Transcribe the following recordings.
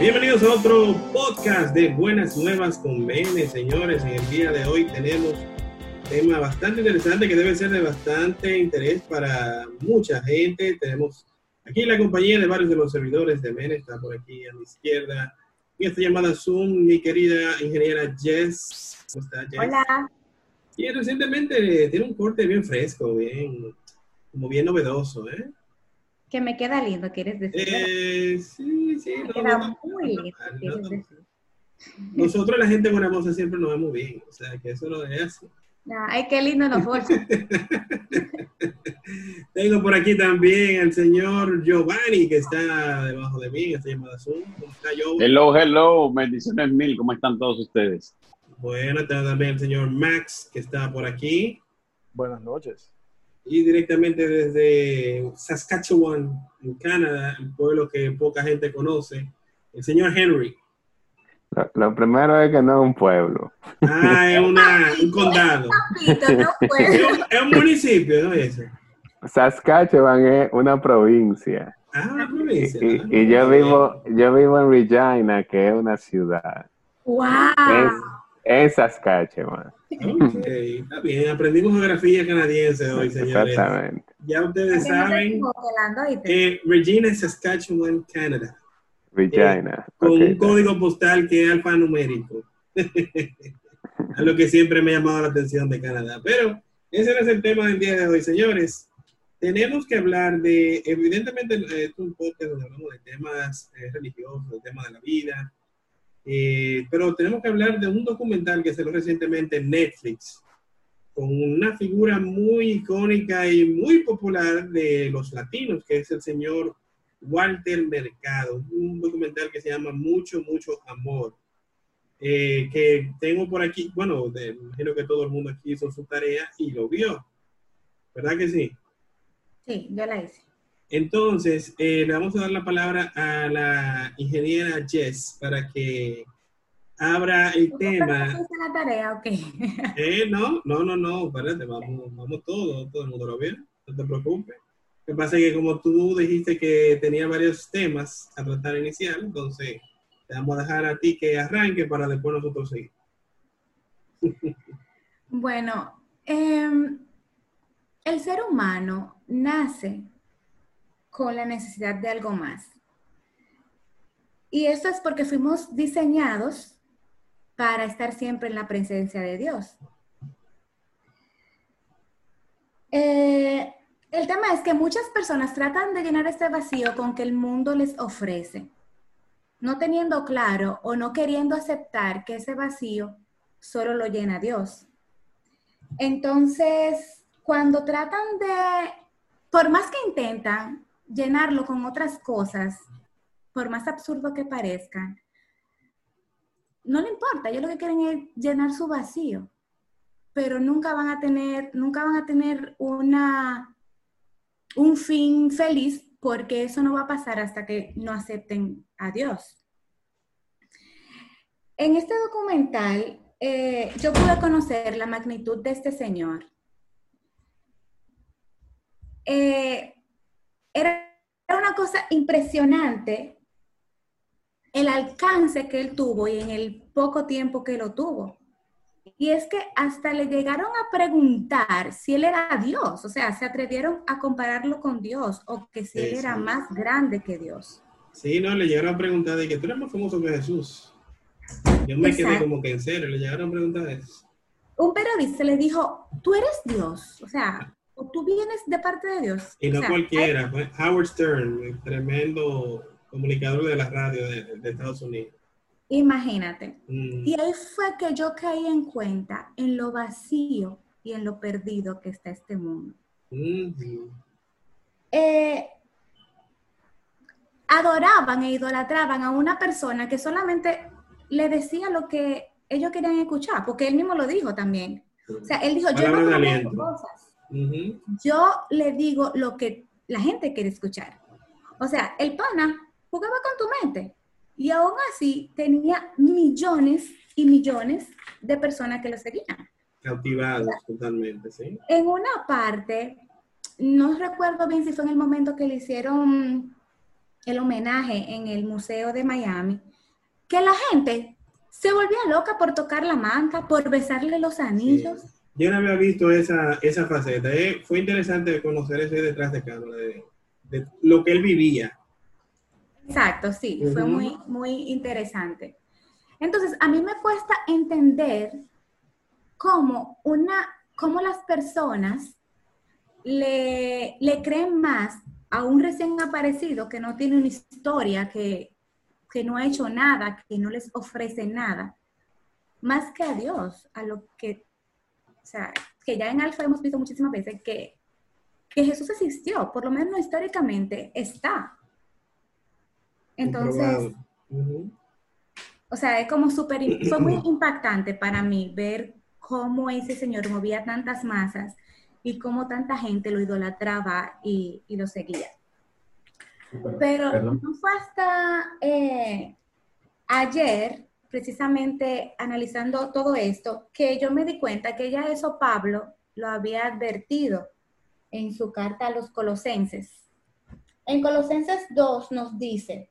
Bienvenidos a otro podcast de Buenas Nuevas con Bene, señores. En el día de hoy tenemos un tema bastante interesante que debe ser de bastante interés para mucha gente. Tenemos aquí la compañía de varios de los servidores de Bene, está por aquí a mi izquierda. Y esta llamada Zoom, mi querida ingeniera Jess. ¿Cómo está, Jess? Hola. Y recientemente tiene un corte bien fresco, bien, como bien novedoso, ¿eh? Que me queda lindo, ¿quieres decir? Eh, sí, sí. Muy Nosotros, la gente buena moza, siempre nos vemos bien. O sea, que eso no es así. ay, qué lindo nos bolsos. Tengo por aquí también al señor Giovanni, que está debajo de mí, está llamada Zoom. ¿Cómo está, Giovanni? Hello, hello, bendiciones mil. ¿Cómo están todos ustedes? Bueno, tengo también el señor Max, que está por aquí. Buenas noches y directamente desde Saskatchewan, en Canadá, el pueblo que poca gente conoce, el señor Henry. Lo, primero es que no es un pueblo. Ah, es un condado. es, un, municipio, ¿no es eso? Saskatchewan es una provincia. Ah, una provincia. Y, yo vivo, yo vivo en Regina, que es una ciudad. ¡Wow! En Saskatchewan. Ok, está bien. Aprendimos geografía canadiense hoy, señores. Exactamente. Ya ustedes saben que Regina es Saskatchewan, Canadá. Regina. Eh, con un código postal que es alfanumérico. a lo que siempre me ha llamado la atención de Canadá. Pero ese no es el tema del día de hoy, señores. Tenemos que hablar de, evidentemente, es un podcast donde hablamos de temas eh, religiosos, de temas de la vida, eh, pero tenemos que hablar de un documental que se lo recientemente en Netflix, con una figura muy icónica y muy popular de los latinos, que es el señor Walter Mercado. Un documental que se llama Mucho, mucho amor. Eh, que tengo por aquí, bueno, de, imagino que todo el mundo aquí hizo su tarea y lo vio. ¿Verdad que sí? Sí, yo la hice. Entonces, eh, le vamos a dar la palabra a la ingeniera Jess para que abra el tema. la tarea ok? Eh, no, no, no, no, espérate, vamos, vamos todos, todo el mundo lo ve, no te preocupes. Lo que pasa es que como tú dijiste que tenía varios temas a tratar inicial, entonces te vamos a dejar a ti que arranque para después nosotros seguir. bueno, em, el ser humano nace con la necesidad de algo más. Y eso es porque fuimos diseñados para estar siempre en la presencia de Dios. Eh, el tema es que muchas personas tratan de llenar este vacío con que el mundo les ofrece, no teniendo claro o no queriendo aceptar que ese vacío solo lo llena Dios. Entonces, cuando tratan de, por más que intentan, llenarlo con otras cosas, por más absurdo que parezcan, no le importa, ellos lo que quieren es llenar su vacío, pero nunca van a tener, nunca van a tener una, un fin feliz porque eso no va a pasar hasta que no acepten a Dios. En este documental, eh, yo pude conocer la magnitud de este señor. Eh, era una cosa impresionante el alcance que él tuvo y en el poco tiempo que lo tuvo. Y es que hasta le llegaron a preguntar si él era Dios, o sea, se atrevieron a compararlo con Dios o que si él era más grande que Dios. Sí, no, le llegaron a preguntar de que tú eres más famoso que Jesús. Yo me quedé como que en serio, le llegaron a preguntar eso. Un periodista le dijo, tú eres Dios, o sea, o tú vienes de parte de Dios. Y no cualquiera, fue Howard Stern, el tremendo comunicador de la radio de, Estados Unidos. Imagínate. Mm. Y ahí fue que yo caí en cuenta en lo vacío y en lo perdido que está este mundo. Eh, adoraban e idolatraban a una persona que solamente le decía lo que ellos querían escuchar, porque él mismo lo dijo también. O sea, él dijo, yo no cosas yo le digo lo que la gente quiere escuchar. O sea, el pana jugaba con tu mente y aún así tenía millones y millones de personas que lo seguían. Cautivados totalmente, sí. En una parte, no recuerdo bien si fue en el momento que le hicieron el homenaje en el Museo de Miami, que la gente se volvía loca por tocar la manta, por besarle los anillos. Sí. Yo no había visto esa, esa faceta. Eh, fue interesante conocer ese detrás de cámara, de, de lo que él vivía. Exacto, sí, fue muy, muy interesante. Entonces, a mí me cuesta entender cómo, una, cómo las personas le, le creen más a un recién aparecido que no tiene una historia, que, que no ha hecho nada, que no les ofrece nada, más que a Dios, a lo que, o sea, que ya en Alfa hemos visto muchísimas veces que, que Jesús existió, por lo menos históricamente está. Entonces, o sea, es como súper, fue muy impactante para mí ver cómo ese señor movía tantas masas y cómo tanta gente lo idolatraba y, y lo seguía. Pero Perdón. no fue hasta eh, ayer, precisamente analizando todo esto, que yo me di cuenta que ya eso Pablo lo había advertido en su carta a los colosenses. En Colosenses 2 nos dice,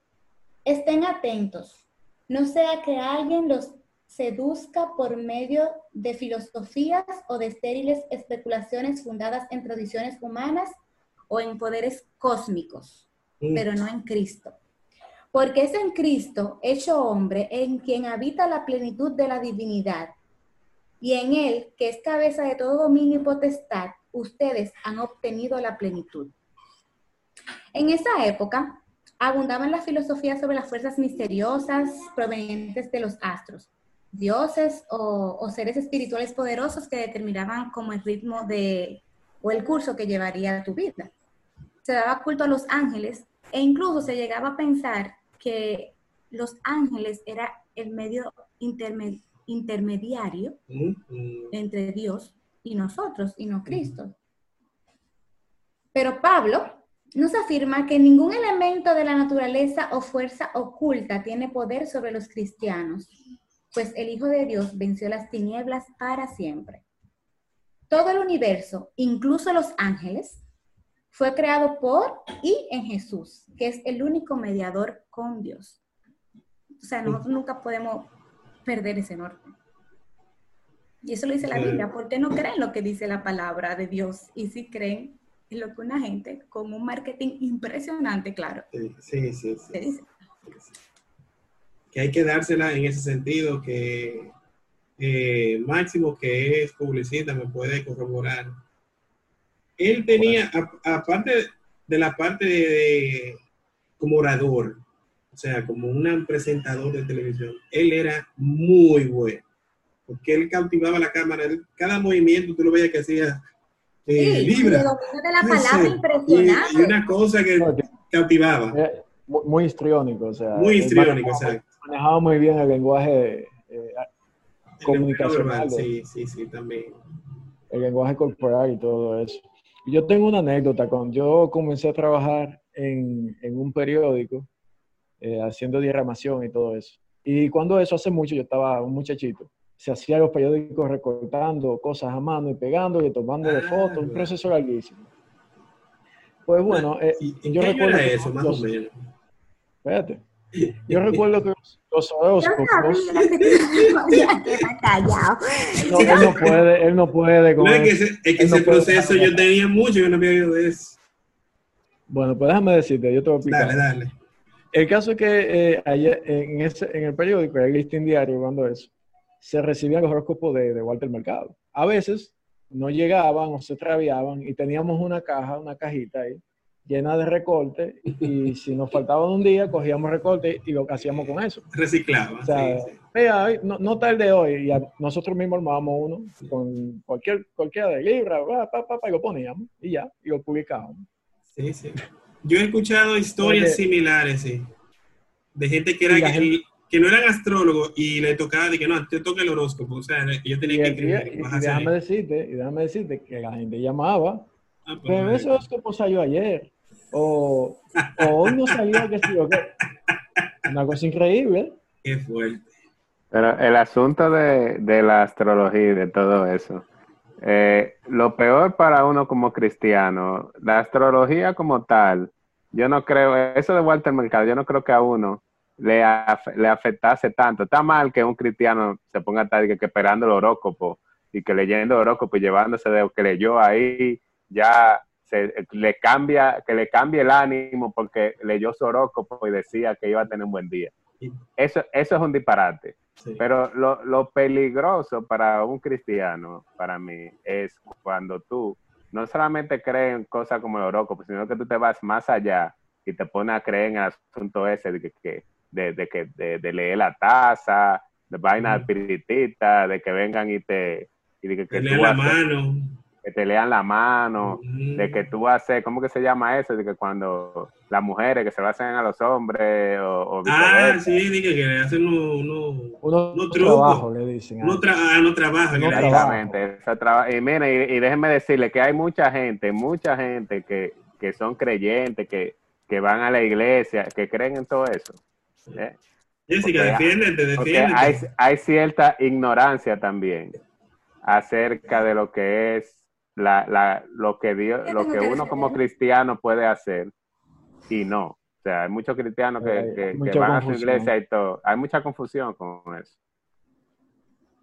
estén atentos, no sea que alguien los seduzca por medio de filosofías o de estériles especulaciones fundadas en tradiciones humanas o en poderes cósmicos, Mm. pero no en Cristo. Porque es en Cristo, hecho hombre, en quien habita la plenitud de la divinidad. Y en él, que es cabeza de todo dominio y potestad, ustedes han obtenido la plenitud. En esa época, abundaban las filosofías sobre las fuerzas misteriosas provenientes de los astros, dioses o, seres espirituales poderosos que determinaban como el ritmo de o el curso que llevaría tu vida. Se daba culto a los ángeles e incluso se llegaba a pensar que los ángeles era el medio interme- intermediario Mm, entre Dios y nosotros y no Cristo. Pero Pablo nos afirma que ningún elemento de la naturaleza o fuerza oculta tiene poder sobre los cristianos, pues el Hijo de Dios venció las tinieblas para siempre. Todo el universo, incluso los ángeles, fue creado por y en Jesús, que es el único mediador con Dios. O sea, nosotros nunca podemos perder ese norte. Y eso lo dice la. Biblia. ¿Por qué no creen lo que dice la palabra de Dios? Y si creen en lo que una gente con un marketing impresionante, claro, Sí, sí, sí. te sí. dice. Que hay que dársela en ese sentido que eh, Máximo, que es publicista, me puede corroborar. Él tenía, a- aparte de la parte de, de- como orador, o sea, como un presentador de televisión, él era muy bueno, porque él cautivaba la cámara, él- cada movimiento tú lo veías que hacía eh, Sí, libra. de la palabra y, impresionante. y una cosa que No, cautivaba, eh, mu- muy histriónico, o sea. muy histriónico, manejaba- exacto. Manejaba muy bien el lenguaje, eh, El comunicacional. Sí, sí, sí, también. el lenguaje corporal y todo eso. Yo tengo una anécdota. Cuando yo comencé a trabajar en, en un periódico, eh, haciendo diagramación y todo eso. Y cuando eso, hace mucho, yo estaba un muchachito, se hacía los periódicos recortando cosas a mano y pegando y tomando de Ah, fotos, un proceso larguísimo. Pues bueno, eh, ¿Y ¿En yo qué recuerdo era eso, más o menos? Espérate. Yo recuerdo que los, los Yo horóscopos, no, él no puede, él no puede con No, es que ese, es que no ese puede proceso yo tenía mucho que no había oído de eso. Bueno, pues déjame decirte, yo te voy a explicar. Dale, dale. El caso es que eh, ayer en, ese, en el periódico, el listín diario, cuando eso, se recibían los horóscopos de, de Walter Mercado. A veces no llegaban o se extraviaban y teníamos una caja, una cajita ahí, llena de recortes y si nos faltaban un día, cogíamos recortes y lo que hacíamos con eso. Reciclaba. O sea, sí, sí. Mira, no, no tal de hoy, y a- nosotros mismos armábamos uno con cualquier, cualquiera de libra, pa, pa, y lo poníamos y ya, y lo publicábamos. Sí, sí. Yo he escuchado historias similares, sí. De gente que, era Y que, gente- que no eran astrólogos y le tocaba de que no, te toca el horóscopo. O sea, yo Y, tenía que escribir. y bajarse déjame decirte, y déjame decirte que la gente llamaba Ah, pues, Pero ese horóscopo salió ayer. O, o hoy no salió, que sí, o qué. Una cosa increíble. Qué fuerte. Pero el asunto de, de la astrología y de todo eso, eh, lo peor para uno como cristiano, la astrología como tal, yo no creo, eso de Walter Mercado, yo no creo que a uno le, af- le afectase tanto. Está mal que un cristiano se ponga a estar que, que esperando el horóscopo y que leyendo el horóscopo y llevándose de lo que leyó ahí, ya se, le cambia, que le cambie el ánimo porque leyó su horóscopo y decía que iba a tener un buen día. Eso, eso es un disparate. Sí. Pero lo, lo peligroso para un cristiano, para mí, es cuando tú no solamente crees en cosas como el horóscopo, sino que tú te vas más allá y te pones a creer en el asunto ese de que, de, de que de, de leer la taza, de vainas espiritistas, de que vengan y te y de que, que tú la mano. Que te lean la mano, de que tú haces, ¿cómo que se llama eso? De que cuando las mujeres que se lo hacen a los hombres o, o Ah, viceversa. sí, dije que le hacen unos Uno, No un truco. trabajo, le dicen. unos tra- ah, no trabajan. No trabaja. Exactamente. ese traba- Y miren, y, y déjenme decirle que hay mucha gente, mucha gente que, que son creyentes, que, que van a la iglesia, que creen en todo eso. ¿eh? Jessica, Porque- defiéndete, defiéndete. hay, hay cierta ignorancia también acerca de lo que es la, la, lo que Dios, lo que que uno como defender. cristiano puede hacer y no. O sea, hay muchos cristianos que, Hay que- que mucha van a su iglesia y todo. Hay mucha confusión con eso.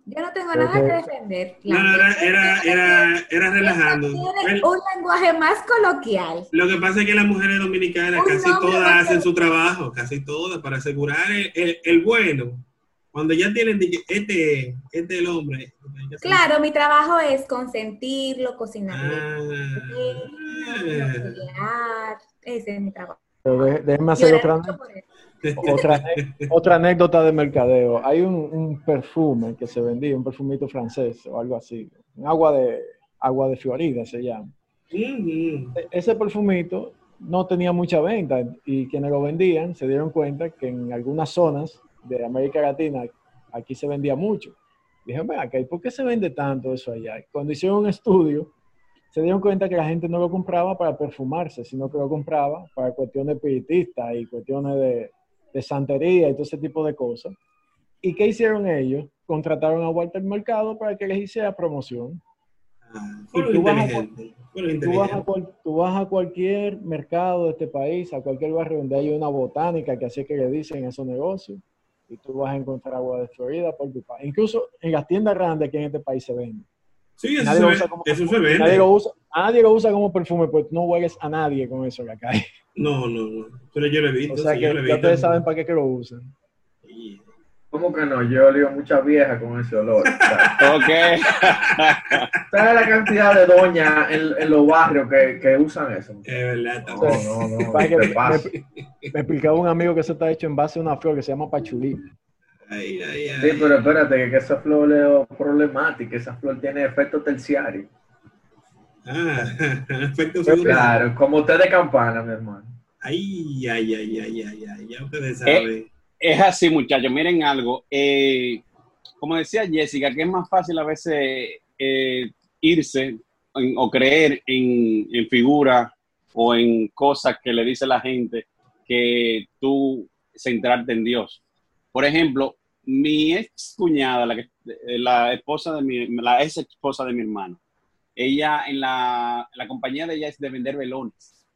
Yo no tengo nada que defender. No, no, era, era, era, era relajando. Un lenguaje más coloquial. Lo que pasa es que las mujeres dominicanas Un casi todas hacen su trabajo, casi todas, para asegurar el, el- el bueno. Cuando ya tienen, este, este es el hombre. Claro, mi trabajo es consentirlo, cocinarlo. Ah. Ese es mi trabajo. Pero de- déjenme hacer otra, otra, anécdota de mercadeo. Hay un, un perfume que se vendía, un perfumito francés o algo así. Un agua de, agua de Florida se llama. ujú. E- Ese perfumito no tenía mucha venta y quienes lo vendían se dieron cuenta que en algunas zonas de América Latina aquí se vendía mucho. Dijeron, ven acá, ¿y por qué se vende tanto eso allá? Cuando hicieron un estudio, se dieron cuenta que la gente no lo compraba para perfumarse, sino que lo compraba para cuestiones espiritistas y cuestiones de, de santería y todo ese tipo de cosas. ¿Y qué hicieron ellos? Contrataron a Walter Mercado para que les hiciera promoción. Ah, Y tú vas a- inteligentes. fueron Tú vas, a inteligentes. cual- tú vas a cualquier mercado de este país, a cualquier barrio donde haya una botánica, que así es que le dicen esos negocios, y tú vas a encontrar agua de Florida por tu país. Incluso en las tiendas grandes aquí en este país se vende. Sí, eso, Nadie se, lo usa como eso se vende. Nadie lo usa, nadie lo usa como perfume, pues no hueles a nadie con eso en la calle. No, no, no. Pero yo lo he visto. O sea que ya ustedes saben para qué que lo usan. ¿Cómo que no? Yo olí mucha vieja con ese olor. Ok. ¿Sabes la cantidad de doñas en, en los barrios que, que usan eso? Es verdad, No, también. no, no. Que me, explicaba un amigo que eso está hecho en base a una flor que se llama pachulí. Ay, ay, ay. Sí, pero espérate, que esa flor es problemática. Esa flor tiene efecto terciario. Ah, efecto segundo. Claro, como usted de campana, mi hermano. Ay, ay, ay, ay, ay, ay. Ya ustedes saben. Es así, muchachos. Miren algo. eh, como decía Jessica, que es más fácil a veces eh, irse en- o creer en, en figuras o en cosas que le dice la gente que tú centrarte en Dios. Por ejemplo, mi ex cuñada, la, que- la esposa de mi, la ex esposa de mi hermano, ella en la, la compañía de ella es de vender velones.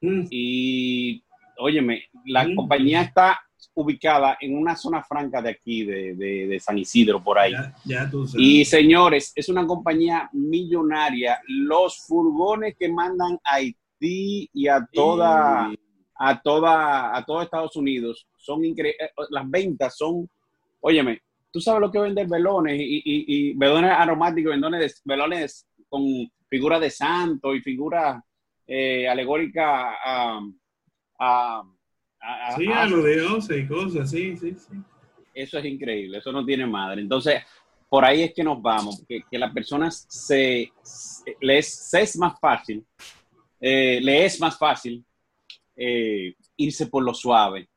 Mm, Y, óyeme, la Mm. compañía está ubicada en una zona franca de aquí, de, de- de San Isidro, por ahí. ya, ya tú sabes. Y señores, es una compañía millonaria. Los furgones que mandan a Haití y a toda, a toda, a todo Estados Unidos son increíbles. Las ventas son, óyeme, tú sabes lo que vender velones y, y- y velones aromáticos, velones, velones con figuras de santo y figuras eh, alegóricas a, a- a- Sí, a- a lo de once y cosas, sí, sí, sí. eso es increíble, eso no tiene madre. Entonces, por ahí es que nos vamos, que, que las personas se, se- les se es más fácil, eh, le es más fácil eh, irse por lo suave.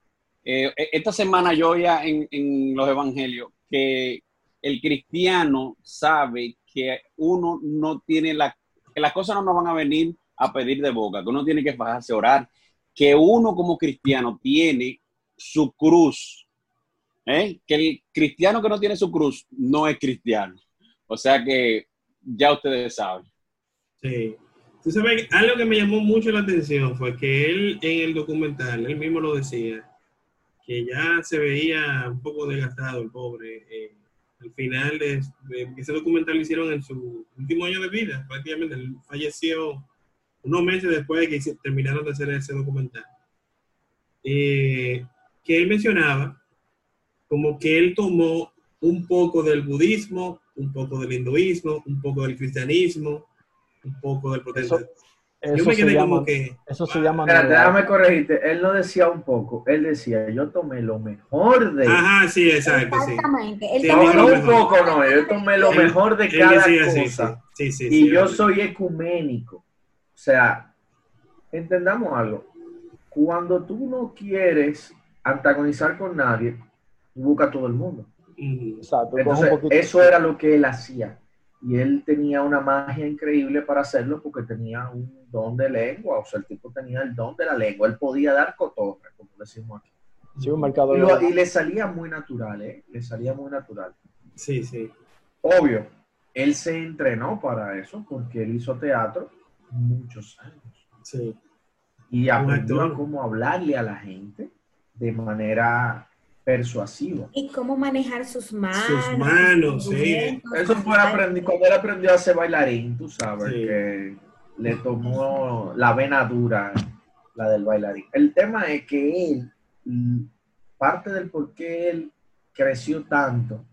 Eh, e- esta semana yo oía en, en los evangelios que el cristiano sabe que uno no tiene la, que las cosas no nos van a venir a pedir de boca, que uno tiene que bajarse a orar, que uno como cristiano tiene su cruz, ¿eh? que el cristiano que no tiene su cruz no es cristiano. O sea que ya ustedes saben. Sí, Tú sabes, algo que me llamó mucho la atención fue que él en el documental, él mismo lo decía, que ya se veía un poco desgastado el pobre. eh, al final de, ese documental lo hicieron en su último año de vida, prácticamente. Él falleció unos meses después de que terminaron de hacer ese documental. Eh, que él mencionaba como que él tomó un poco del budismo, un poco del hinduismo, un poco del cristianismo, un poco del protestantismo. Yo Eso me se quedé llama, como que... eso se llama Espérate, novedad. déjame corregirte. Él no decía un poco, él decía, yo tomé lo mejor de... Ajá, sí, exacto, sí. Exactamente. Él Sí, tomó no, un poco, no, yo tomé lo Él- mejor de cada decía sí, cosa. sí, sí, sí, y sí, yo soy ecuménico. O sea, entendamos algo. Cuando tú no quieres antagonizar con nadie, tú buscas a todo el mundo. Exacto, Entonces, eso era lo que él hacía. Y él tenía una magia increíble para hacerlo porque tenía un don de lengua. O sea, el tipo tenía el don de la lengua. Él podía dar cotorra, como decimos aquí. Sí, un mercado Y, lo- y le salía muy natural, ¿eh? Le salía muy natural. Sí, sí. Obvio, él se entrenó para eso porque él hizo teatro muchos años. sí. Y aprendió a cómo hablarle a la gente de manera persuasiva. Y cómo manejar sus manos. Sus manos, sus sí. Eso fue aprendi- cuando él aprendió a ser bailarín, tú sabes, Sí. que le tomó la vena dura, la del bailarín. El tema es que él, parte del por qué él creció tanto,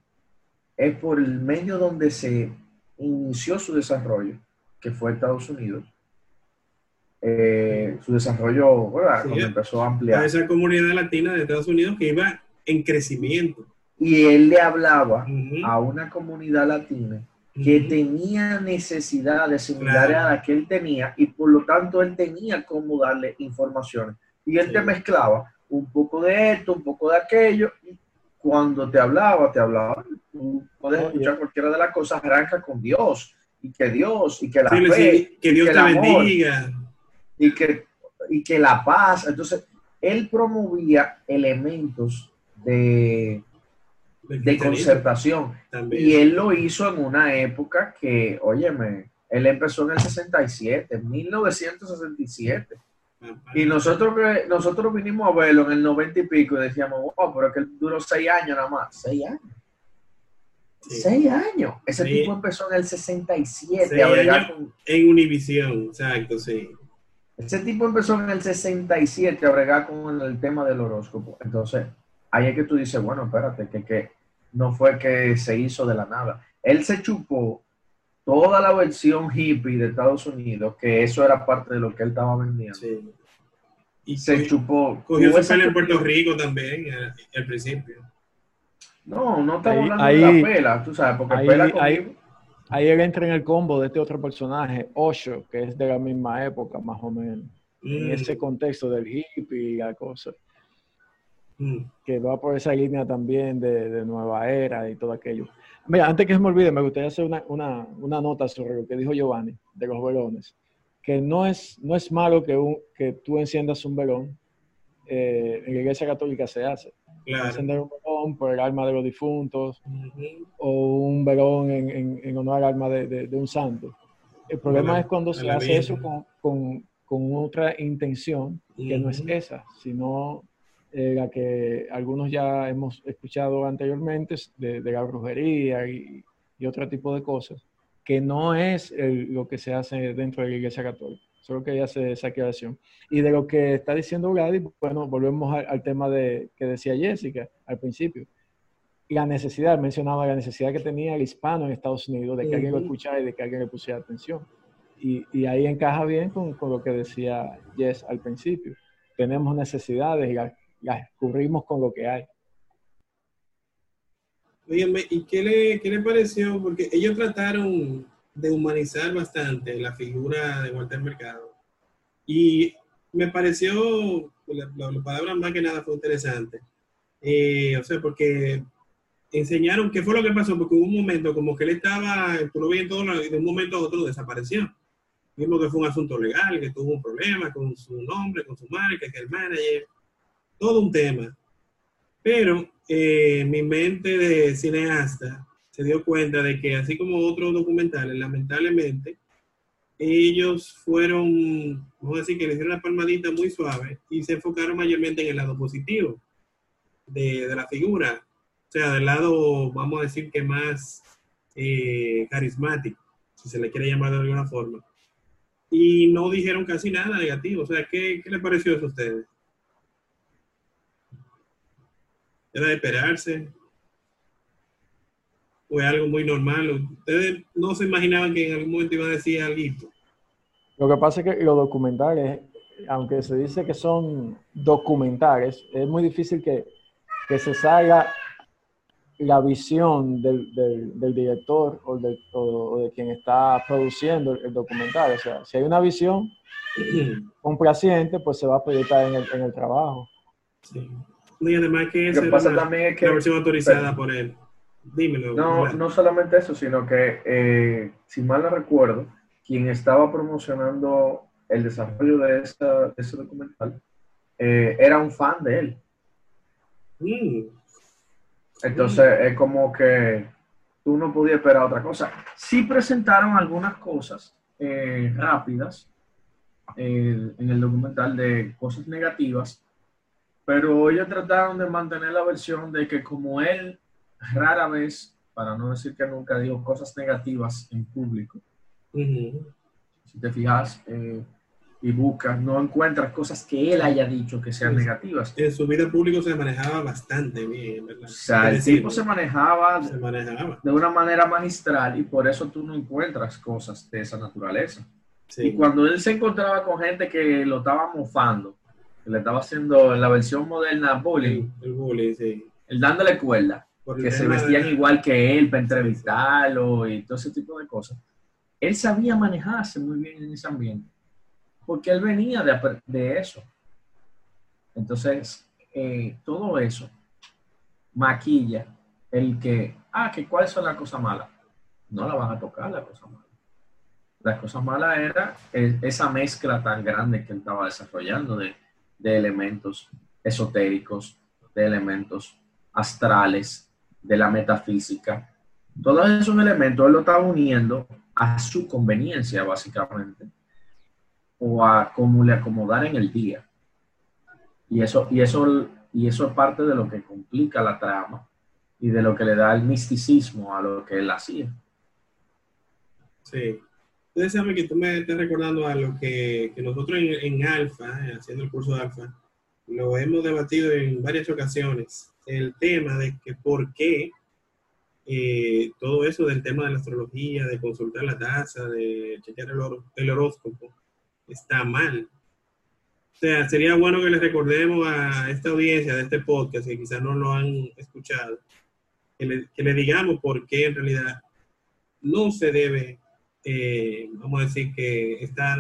es por el medio donde se inició su desarrollo, que fue Estados Unidos. Eh, su desarrollo, ¿verdad? Sí. Cuando empezó a A ampliar. esa comunidad latina de Estados Unidos que iba en crecimiento. Y él le hablaba a una comunidad latina que tenía necesidades similares Claro. a las que él tenía y por lo tanto él tenía cómo darle informaciones. Y él Sí. te mezclaba un poco de esto, un poco de aquello. Y cuando te hablaba, te hablaba. Tú puedes escuchar cualquiera de las cosas, arranca con Dios y que Dios y que la Sí, fe decía, que Dios que te el amor. bendiga. y que, y que la paz. Entonces, él promovía elementos de, de concertación. también. Y él lo hizo en una época que, óyeme, él empezó en el 67, en 1967. Y nosotros, que- nosotros vinimos a verlo en el 90 y pico y decíamos, wow, pero es que él duró seis años nada más. Seis años. Sí. Seis años. Ese Sí. tipo empezó en el 67 Seis años. con- En Univisión, exacto, sí. Ese tipo empezó en el 67 a bregar con el tema del horóscopo. Entonces, ahí es que tú dices, bueno, espérate, que, que no fue que se hizo de la nada. Él se chupó toda la versión hippie de Estados Unidos, que eso era parte de lo que él estaba vendiendo. sí. Y Se cogió- chupó. cogió su en Puerto Rico también al, al principio. No, no estamos Ahí- hablando ahí- de la pela, tú sabes, porque ahí- pela con- ahí- Ahí él entra en el combo de este otro personaje, Osho, que es de la misma época, más o menos. En Mm, ese contexto del hippie y la cosa. mm. que va por esa línea también de, de nueva era y todo aquello. Mira, antes que se me olvide, me gustaría hacer una, una, una nota sobre lo que dijo Giovanni de los velones, que no es, no es malo que, un, que tú enciendas un velón, eh, en la iglesia católica se hace. Claro. Encender un velón por el alma de los difuntos o un velón en, en, en honor al alma de, de- de un santo. El problema la- es cuando se hace eso con, con, con otra intención que no es esa, sino eh, la que algunos ya hemos escuchado anteriormente de, de la brujería y, y otro tipo de cosas, que no es el- lo que se hace dentro de la Iglesia Católica. Solo quería hacer esa aclaración. Y de lo que está diciendo Gladys, bueno, volvemos al, al tema de, que decía Jessica al principio. La necesidad, mencionaba la necesidad que tenía el hispano en Estados Unidos de que alguien lo escuchara y de que alguien le pusiera atención. Y, y ahí encaja bien con, con lo que decía Jess al principio. Tenemos necesidades y las, las cubrimos con lo que hay. Óyeme, ¿y qué le, qué le pareció? Porque ellos trataron de humanizar bastante la figura de Walter Mercado. Y me pareció, la, la- la palabra más que nada fue interesante. Eh, o sea, porque enseñaron qué fue lo que pasó, porque hubo un momento como que él estaba, tú lo veías en y de un momento a otro desapareció. Vimos que fue un asunto legal, que tuvo un problema con su nombre, con su marca, que el manager, todo un tema. Pero eh, mi mente de cineasta se dio cuenta de que así como otros documentales, lamentablemente, ellos fueron, vamos a decir que le hicieron la palmadita muy suave y se enfocaron mayormente en el lado positivo de, de la figura. O sea, del lado, vamos a decir que más eh, carismático, si se le quiere llamar de alguna forma. Y no dijeron casi nada negativo. O sea, ¿qué, qué les pareció eso a ustedes? ¿Era de esperarse? ¿Fue algo muy normal? ¿Ustedes no se imaginaban que en algún momento iban a decir algo? Lo que pasa es que los documentales, aunque se dice que son documentales, es muy difícil que, que se salga la visión del, del, del director o, del, o, de quien está produciendo el, documental. O sea, si hay una visión complaciente, pues se va a proyectar en el, en el trabajo. Sí. Y además que que pasa una, también es que- una versión autorizada pero- por él. Dímelo. No, no solamente eso, sino que, eh, si mal no recuerdo, quien estaba promocionando el desarrollo de, esa- de ese documental eh, era un fan de él. Mm, Entonces es como que tú no podías esperar otra cosa. Sí presentaron algunas cosas eh, rápidas en el documental de cosas negativas, pero ellos trataron de mantener la versión de que como él rara vez, para no decir que nunca dijo cosas negativas en público, ujú. si te fijas eh, y buscas, no encuentras cosas que él haya dicho que sean Sí. negativas. En su vida pública se manejaba bastante bien, ¿verdad? O sea, el decir, tipo se manejaba se manejaba. de una manera magistral y por eso tú no encuentras cosas de esa naturaleza. Sí. Y cuando él se encontraba con gente que lo estaba mofando, que le estaba haciendo en la versión moderna bullying, el, el bullying, sí. él dándole cuerda, el que se vestían de- igual que él para entrevistarlo y todo ese tipo de cosas. Él sabía manejarse muy bien en ese ambiente, porque él venía de, de eso. Entonces, eh, todo eso maquilla el que, ah, que cuáles son las cosas malas. No la van a tocar las cosas malas. Las cosas malas era eh, esa mezcla tan grande que él estaba desarrollando de, de elementos esotéricos, de elementos astrales, de la metafísica. Todos esos elementos él lo estaba uniendo a su conveniencia, básicamente, o a cómo le acomodar en el día. Y eso, y eso, y eso es parte de lo que complica la trama y de lo que le da el misticismo a lo que él hacía. Sí. Entonces, sabe que tú me estás recordando a lo que, que nosotros en, en Alfa, haciendo el curso de Alfa, lo hemos debatido en varias ocasiones. El tema de que por qué eh, todo eso del tema de la astrología, de consultar la taza, de chequear el, hor- el horóscopo, está mal. O sea, sería bueno que les recordemos a esta audiencia de este podcast, que quizás no lo han escuchado, que le, que le digamos por qué en realidad no se debe eh, vamos a decir que estar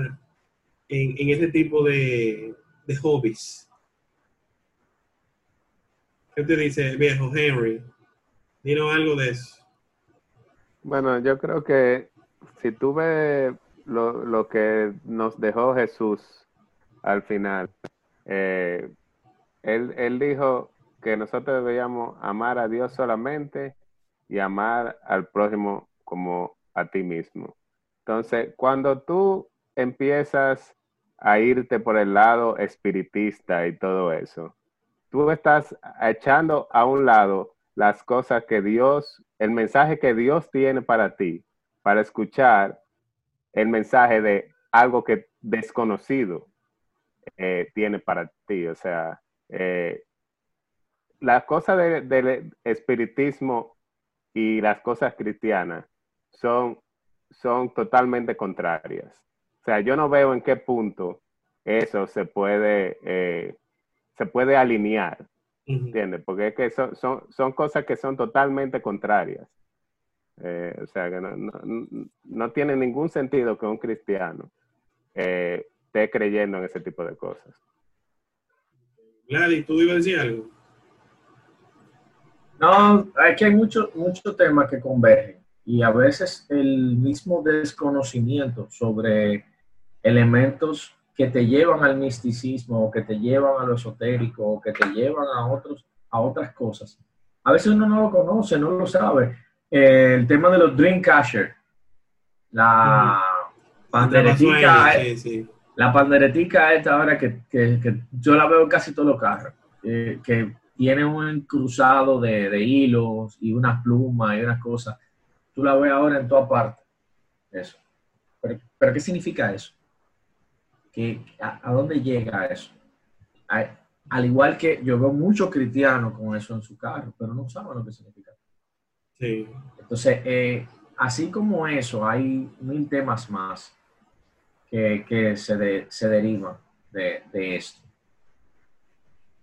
en, en tipo de, de hobbies. ¿Qué te dice, viejo Henry? Dinos algo de eso. Bueno, yo creo que si tú ves lo, que nos dejó Jesús al final, eh, él, él dijo que nosotros debíamos amar a Dios solamente y amar al prójimo como a ti mismo. Entonces, cuando tú empiezas a irte por el lado espiritista y todo eso, tú estás echando a un lado las cosas que Dios, el mensaje que Dios tiene para ti, para escuchar el mensaje de algo que desconocido eh, tiene para ti. O sea, eh, las cosas de- del espiritismo y las cosas cristianas son, son totalmente contrarias. O sea, yo no veo en qué punto eso se puede, eh, se puede alinear. Ujú. ¿Entiendes? Porque es que son, son, son cosas que son totalmente contrarias. Eh, o sea, que no, no, no tiene ningún sentido que un cristiano eh, esté creyendo en ese tipo de cosas. Gladys, ¿tú ibas a decir algo? No, es que hay muchos muchos temas que convergen y a veces el mismo desconocimiento sobre elementos que te llevan al misticismo o que te llevan a lo esotérico o que te llevan a otros a otras cosas. A veces uno no lo conoce, no lo sabe. Eh, el tema de los Dreamcatcher, la Panderetica, Sí, sí. la panderetica esta ahora que, que- que yo la veo en casi todos los carros, eh, que tiene un cruzado de, de hilos y unas plumas y unas cosas. Tú la ves ahora en toda parte. Eso. Pero, pero ¿qué significa eso? ¿Qué, a, a dónde llega eso? A- al igual que yo veo muchos cristianos con eso en su carro, pero no saben lo que significa. sí. Entonces, eh, así como eso, hay mil temas más que, que se, de- se derivan de, de esto.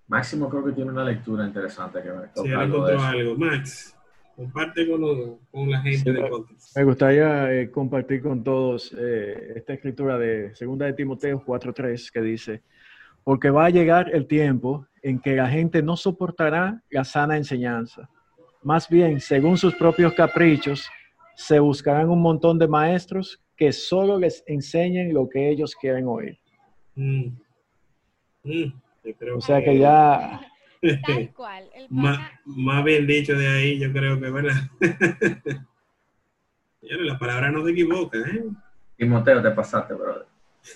Máximo creo que tiene una lectura interesante que me Sí, algo de encontró eso. algo. Max, comparte con, los- con la gente Sí, de me- podcast. Me gustaría eh, compartir con todos eh, esta escritura de Segunda de Timoteo 4.3 que dice, porque va a llegar el tiempo en que la gente no soportará la sana enseñanza. Más bien, según sus propios caprichos, se buscarán un montón de maestros que solo les enseñen lo que ellos quieren oír. Mm. Mm, creo O sea que ya, Tal cual. El más, pana- más bien dicho de ahí, yo creo que, ¿verdad? La palabra no se equivoca, ¿eh? Timoteo, te pasaste, brother.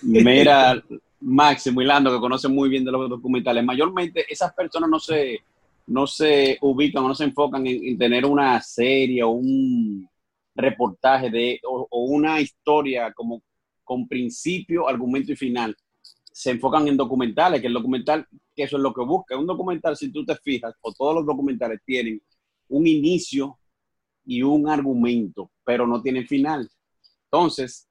Mira, Máximo y Lando, que conocen muy bien de los documentales, mayormente esas personas no se, no se ubican o no se enfocan en, en tener una serie o un reportaje de, o, o una historia como con principio, argumento y final. Se enfocan en documentales, que el documental, que eso es lo que busca. Un documental, si tú te fijas, o todos los documentales tienen un inicio y un argumento, pero no tienen final. Entonces,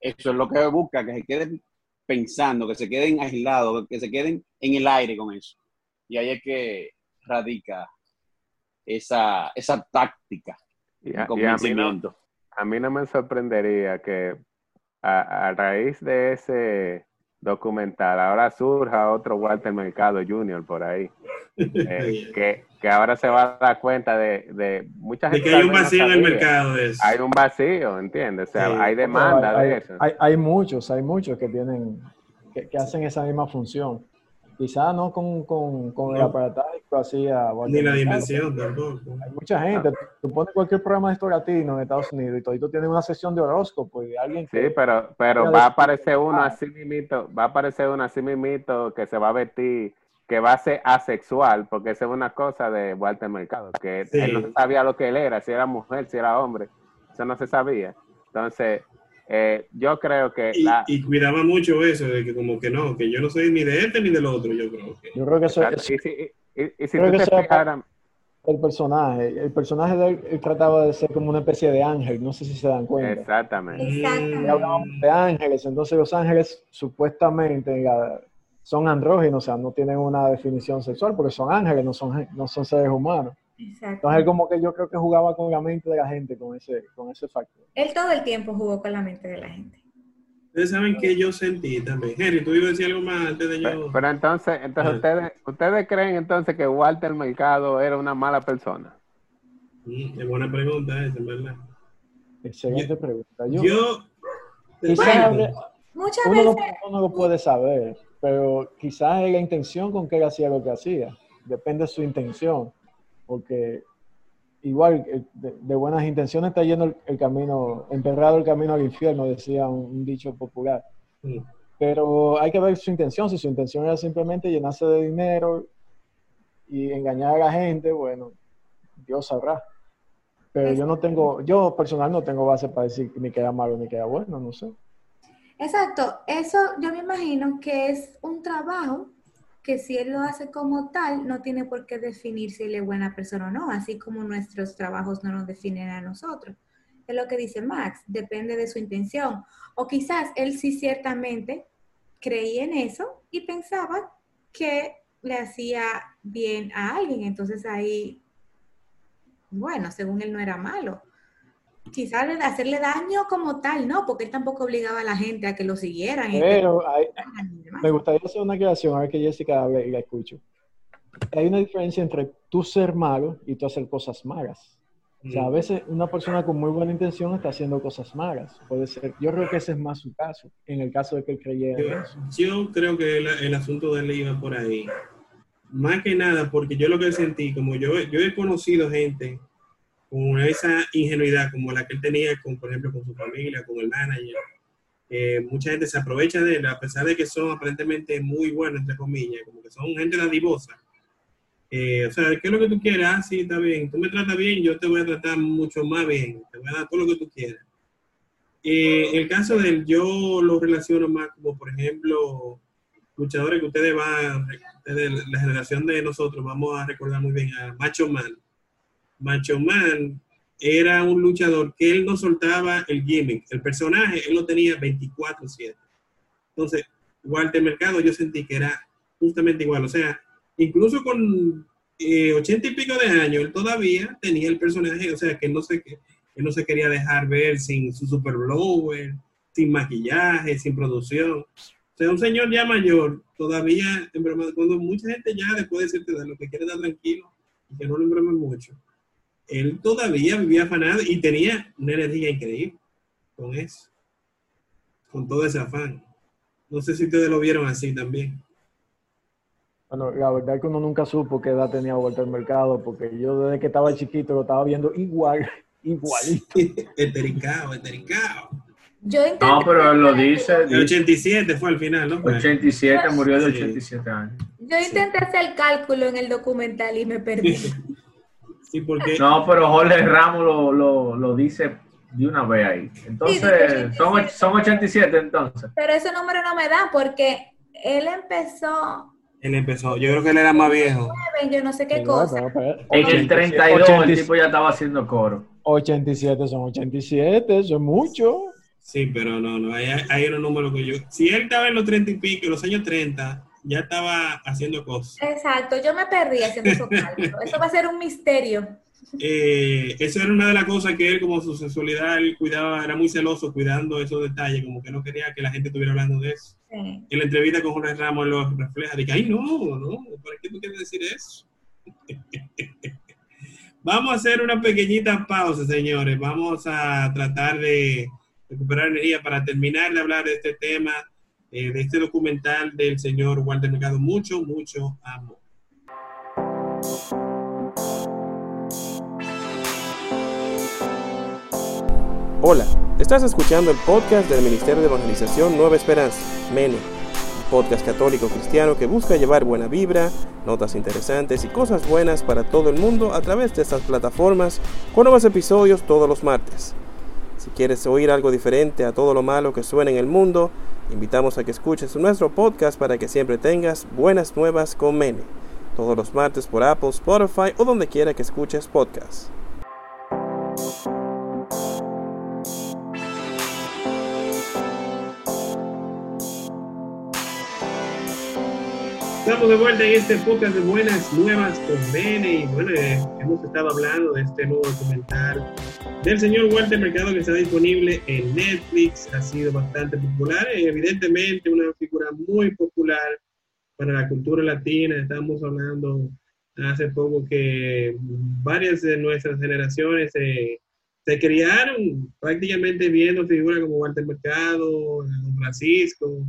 eso es lo que busca, que se queden pensando, que se queden aislados, que se queden en el aire con eso. Y ahí es que radica esa, esa táctica Y a, y a mí no, a mí no me sorprendería que a, a raíz de ese documental ahora surja otro Walter Mercado Jr. por ahí, eh, que, que ahora se va a dar cuenta de, de mucha De gente. que hay un no vacío en el mercado de eso. Hay un vacío, ¿entiendes? O sea, Sí. hay demanda hay, de eso. hay- hay muchos, hay muchos que tienen, que, que hacen esa misma función. Quizá no con, con, con el No. aparataje que hacía Walter Ni la dimensión tampoco. Hay mucha gente, tú pones cualquier programa de esto latino en Estados Unidos y todito tiene una sesión de horóscopo y alguien Sí, que pero, pero Ya va a aparecer uno Ah. así mismito, va a aparecer uno así mismito que se va a vestir, que va a ser asexual, porque esa es una cosa de Walter Mercado, que Sí. él no sabía lo que él era, si era mujer, si era hombre, eso no se sabía. Entonces, eh, yo creo que Y, la, y cuidaba mucho eso, de que como que no, que yo no soy ni de este ni del otro, yo creo que. yo creo que eso es Y si, y- y- y si Creo tú que te el personaje. El personaje de él, él trataba de ser como una especie de ángel, no sé si se dan cuenta. exactamente. Exactamente. Y hablábamos de ángeles, entonces los ángeles supuestamente la- son andróginos, o sea, no tienen una definición sexual porque son ángeles, no son, no son seres humanos. Exacto. Entonces como que yo creo que jugaba con la mente de la gente con ese, con ese factor. Él todo el tiempo jugó con la mente de la gente. Ustedes saben que yo sentí también. Henry, tú ibas a decir algo más antes de Pero, yo. pero entonces, entonces ustedes, ustedes creen entonces que Walter Mercado era una mala persona. Mm, es buena pregunta esa, verdad. Excelente pregunta. Yo, Yo. quizás Bueno, hable- Muchas uno, veces, uno no lo puede saber, pero quizás es la intención con que él hacía lo que hacía. Depende de su intención, porque igual eh, de, de buenas intenciones está yendo el, el camino, emperrado el camino al infierno, decía un, un dicho popular. Pero hay que ver su intención. Si su intención era simplemente llenarse de dinero y engañar a la gente, bueno, Dios sabrá. Pero yo no tengo, yo personal no tengo base para decir ni que era malo ni que era bueno, no sé. exacto, eso yo me imagino que es un trabajo que si él lo hace como tal, no tiene por qué definir si él es buena persona o no, así como nuestros trabajos no nos definen a nosotros. Es lo que dice Max, depende de su intención. O quizás él sí ciertamente creía en eso y pensaba que le hacía bien a alguien, entonces ahí, bueno, según él no era malo. Quizás le- hacerle daño como tal, no, porque él tampoco obligaba a la gente a que lo siguieran. que Pero hay- me gustaría hacer una aclaración, a ver que Jessica hable y la escucho. Hay una diferencia entre tú ser malo y tú hacer cosas malas. O sea, a mm. veces una persona con muy buena intención está haciendo cosas malas. Puede ser, yo creo que ese es más su caso, en el caso de que él creyera en eso. Yo, yo creo que el, el asunto de él iba por ahí. Más que nada, porque yo lo que sentí, como yo, yo he conocido gente con esa ingenuidad como la que él tenía, con, por ejemplo, con su familia, con el manager, eh, mucha gente se aprovecha de él, a pesar de que son aparentemente muy buenos, entre comillas, como que son gente dadivosa. Eh, o sea, ¿qué es lo que tú quieras? Ah, sí, está bien. Tú me tratas bien, yo te voy a tratar mucho más bien. Te voy a dar todo lo que tú quieras. Eh, el caso del yo lo relaciono más como, por ejemplo, luchadores que ustedes van, de la generación de nosotros, vamos a recordar muy bien a Macho Man. Macho Man era un luchador que él no soltaba el gimmick, el personaje, él lo tenía 24/7. Entonces, Walter Mercado yo sentí que era justamente igual, o sea, incluso con eh, ochenta y pico de años, él todavía tenía el personaje, o sea, que no se, que no se quería dejar ver sin su super blower, sin maquillaje, sin producción. O sea, un señor ya mayor, todavía, en broma, cuando mucha gente ya después de decirte de lo que quiere estar tranquilo y que no lo embrome mucho, él todavía vivía afanado y tenía una energía increíble con eso, con todo ese afán. No sé si ustedes lo vieron así también. Bueno, la verdad es que uno nunca supo qué edad tenía Walter Mercado, porque yo desde que estaba chiquito lo estaba viendo igual, igualito. Yo intenté No, pero él lo dice. El 87 fue al final, ¿no? 87, murió de Sí. 87 años. Yo intenté hacer el cálculo en el documental y me perdí. Sí, porque No, pero Jorge Ramos lo, lo, lo dice de una vez ahí. Sí, Entonces, dice son, son 87 entonces. Pero ese número no me da porque él empezó él empezó, yo creo que él era más viejo. en yo no sé qué Pero, cosa. pero, pero, En el 32 el 87, tipo ya estaba haciendo coro. 87 son 87, eso es mucho. Sí, pero no, no, hay, hay unos números que yo... Si él estaba en los 30 y pico, en los años 30, ya estaba haciendo cosas. Exacto, yo me perdí haciendo esos cálculos. Eso va a ser un misterio. Eh, eso era una de las cosas que él, como su sexualidad, él cuidaba, era muy celoso cuidando esos detalles, como que no quería que la gente estuviera hablando de eso. Sí. En la entrevista con Jorge Ramos lo refleja, de que, ay, no, no, ¿para qué tú quieres decir eso? Vamos a hacer una pequeñita pausa, señores. Vamos a tratar de recuperar energía para terminar de hablar de este tema, eh, de este documental del señor Walter Mercado. Mucho, mucho amor. Hola, estás escuchando el podcast del Ministerio de Evangelización Nueva Esperanza, MENE, podcast católico cristiano que busca llevar buena vibra, notas interesantes y cosas buenas para todo el mundo a través de estas plataformas con nuevos episodios todos los martes. Si quieres oír algo diferente a todo lo malo que suena en el mundo, invitamos a que escuches nuestro podcast para que siempre tengas buenas nuevas con Mene, todos los martes por Apple, Spotify o donde quiera que escuches podcasts. Estamos de vuelta en este podcast de Buenas Nuevas con Bene y bueno, eh, hemos estado hablando de este nuevo documental del señor Walter Mercado que está disponible en Netflix, ha sido bastante popular, eh, evidentemente una figura muy popular para la cultura latina, estamos hablando hace poco que varias de nuestras generaciones eh, se criaron prácticamente viendo figuras como Walter Mercado, Don Francisco,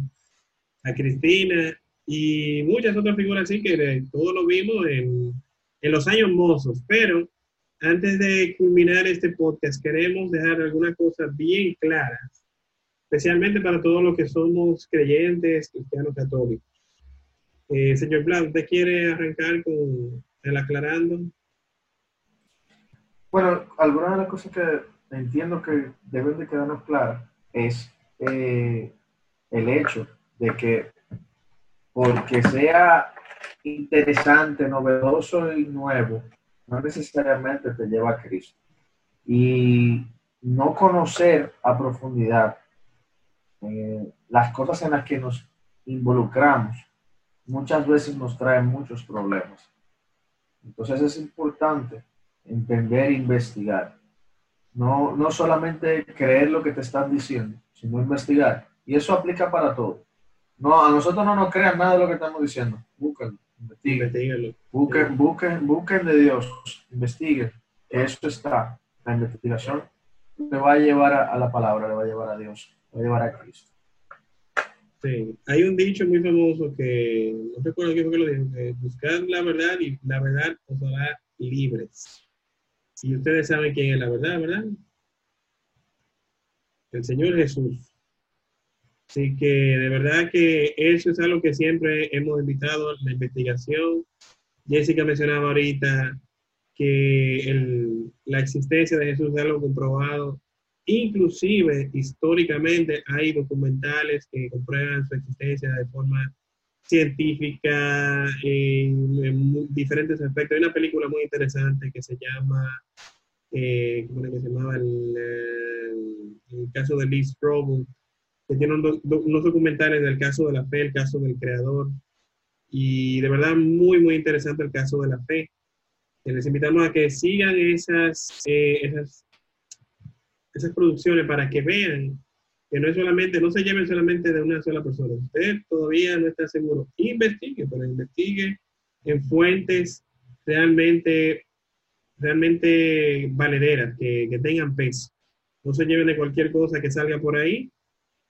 a Cristina y muchas otras figuras así que eh, todos lo vimos en, en los años mozos. Pero antes de culminar este podcast, queremos dejar algunas cosas bien claras, especialmente para todos los que somos creyentes cristianos católicos. Eh, señor Blanc, ¿usted quiere arrancar con el aclarando? Bueno, algunas de las cosas que entiendo que deben de quedarnos claras es eh, el hecho de que porque sea interesante, novedoso y nuevo, no necesariamente te lleva a Cristo. Y no conocer a profundidad eh, las cosas en las que nos involucramos muchas veces nos trae muchos problemas. Entonces es importante entender e investigar. No, no solamente creer lo que te están diciendo, sino investigar. Y eso aplica para todo. No, a nosotros no nos crean nada de lo que estamos diciendo. Busquen, investiguen, busquen, busquen, busquen de Dios, investiguen. Eso está. La investigación le va a llevar a, a la palabra, le va a llevar a Dios, le va a llevar a Cristo. Sí, hay un dicho muy famoso que no recuerdo quién fue que lo dijo, que buscar la verdad y la verdad os hará libres. Y ustedes saben quién es la verdad, ¿verdad? El Señor Jesús. Así que de verdad que eso es algo que siempre hemos invitado, la investigación. Jessica mencionaba ahorita que la existencia de Jesús es algo comprobado. Inclusive, históricamente, hay documentales que comprueban su existencia de forma científica en, diferentes aspectos. Hay una película muy interesante que se llama, eh, ¿cómo se llamaba? El, eh, caso de Lee Strobel, que tiene un do- do- unos documentales del caso de la fe, el caso del creador, y de verdad muy, muy interesante el caso de la fe. Les invitamos a que sigan esas, eh, esas, esas producciones para que vean que no es solamente, no se lleven solamente de una sola persona. Usted todavía no está seguro. Investigue, pero investigue en fuentes realmente, realmente valederas, que, que tengan peso. No se lleven de cualquier cosa que salga por ahí.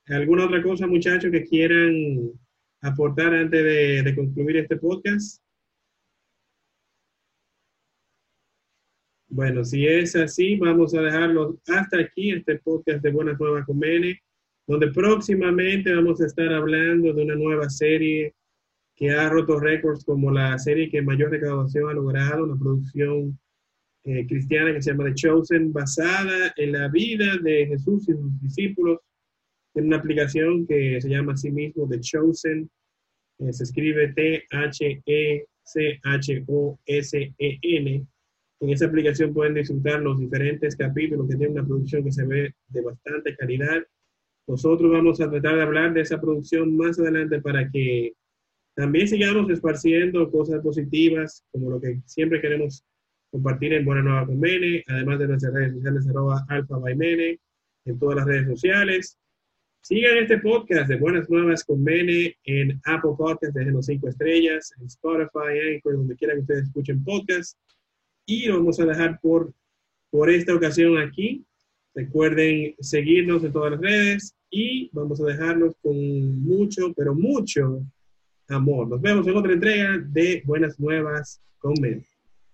¿Alguna otra cosa, muchachos, que quieran aportar antes de, de concluir este podcast? Bueno, si es así, vamos a dejarlo hasta aquí, este podcast de Buenas Nuevas con Mene, donde próximamente vamos a estar hablando de una nueva serie que ha roto récords como la serie que mayor recaudación ha logrado, una producción eh, cristiana que se llama The Chosen, basada en la vida de Jesús y sus discípulos. Tiene una aplicación que se llama a sí mismo The Chosen, eh, se escribe T-H-E-C-H-O-S-E-N. En esa aplicación pueden disfrutar los diferentes capítulos que tiene una producción que se ve de bastante calidad. Nosotros vamos a tratar de hablar de esa producción más adelante para que también sigamos esparciendo cosas positivas, como lo que siempre queremos compartir en Buena Nueva con Mene, además de nuestras redes sociales, arroba alfa by Mene, en todas las redes sociales. Sigan este podcast de Buenas Nuevas con Mene en Apple Podcasts, déjenos cinco estrellas, en Spotify, Anchor, donde quiera que ustedes escuchen podcast. Y vamos a dejar por, por esta ocasión aquí. Recuerden seguirnos en todas las redes y vamos a dejarlos con mucho, pero mucho amor. Nos vemos en otra entrega de Buenas Nuevas con Mene.